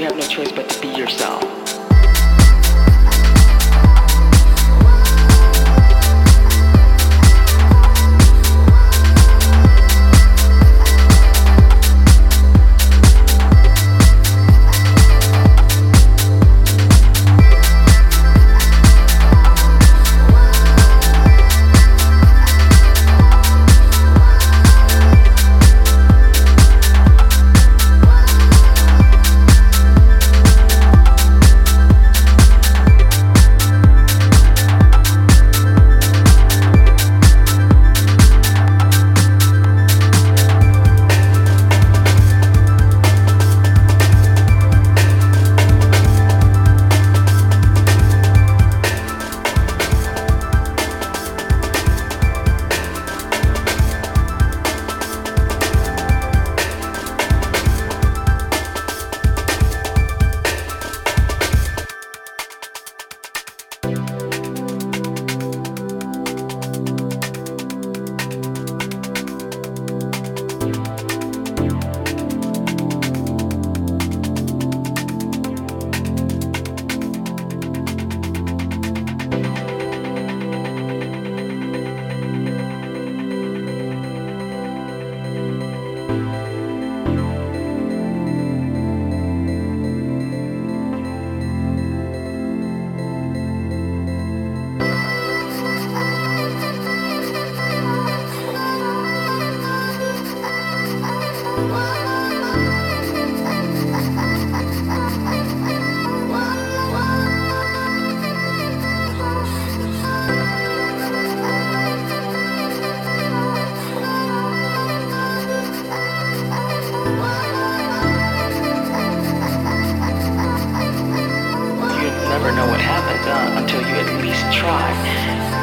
You have no choice but to be yourself. know what happens uh, until you at least try.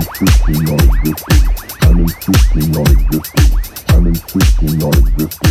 existing, non-existing. I'm insisting on existing. I'm insisting on existing.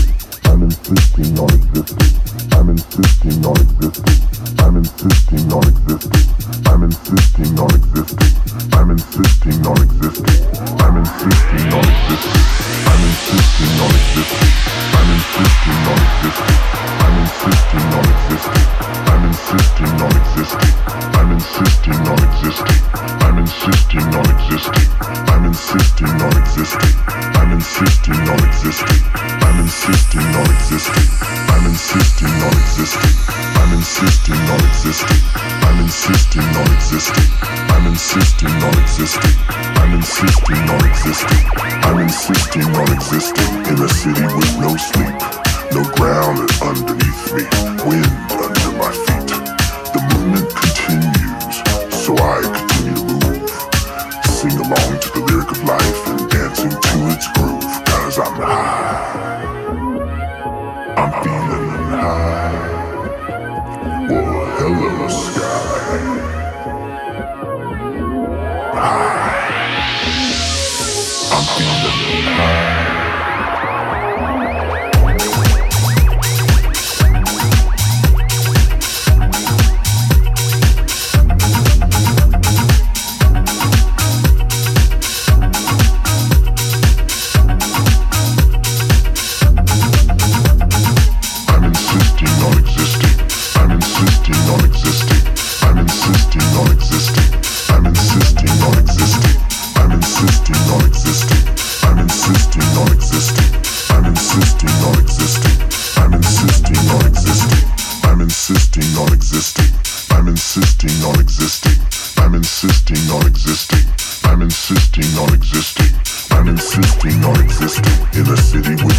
insisting on existing. I'm insisting on existing. I'm insisting on existing in a city.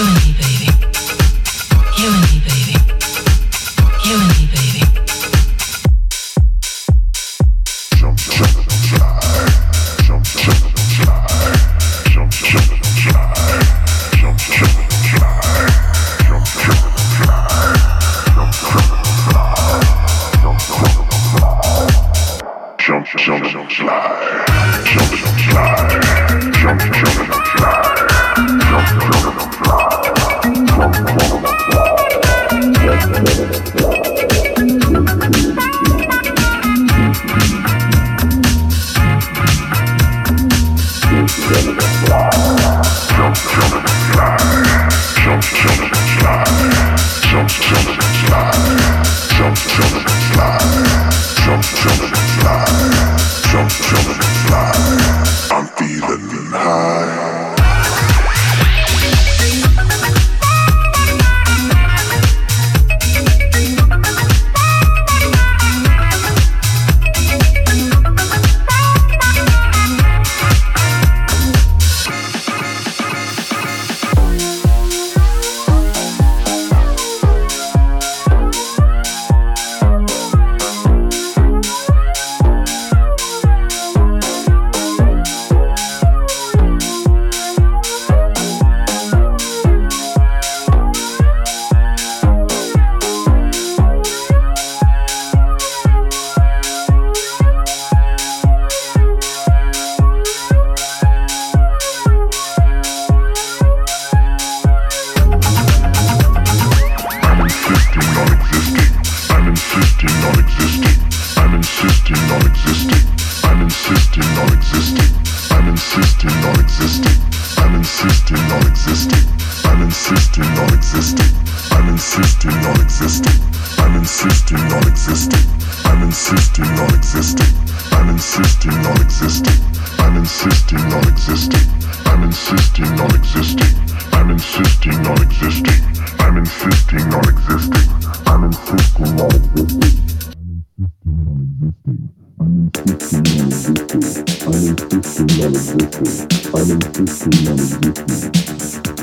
feeling baby. on existing. I'm insisting on existing. I'm insisting on existing. I'm insisting on existing. I'm insisting on existing. I'm insisting on existing. I'm insisting on existing. I'm insisting on existing. I'm insisting on existing. I'm insisting on existing. I'm insisting on existing. I'm insisting on existing. I'm insisting on existing.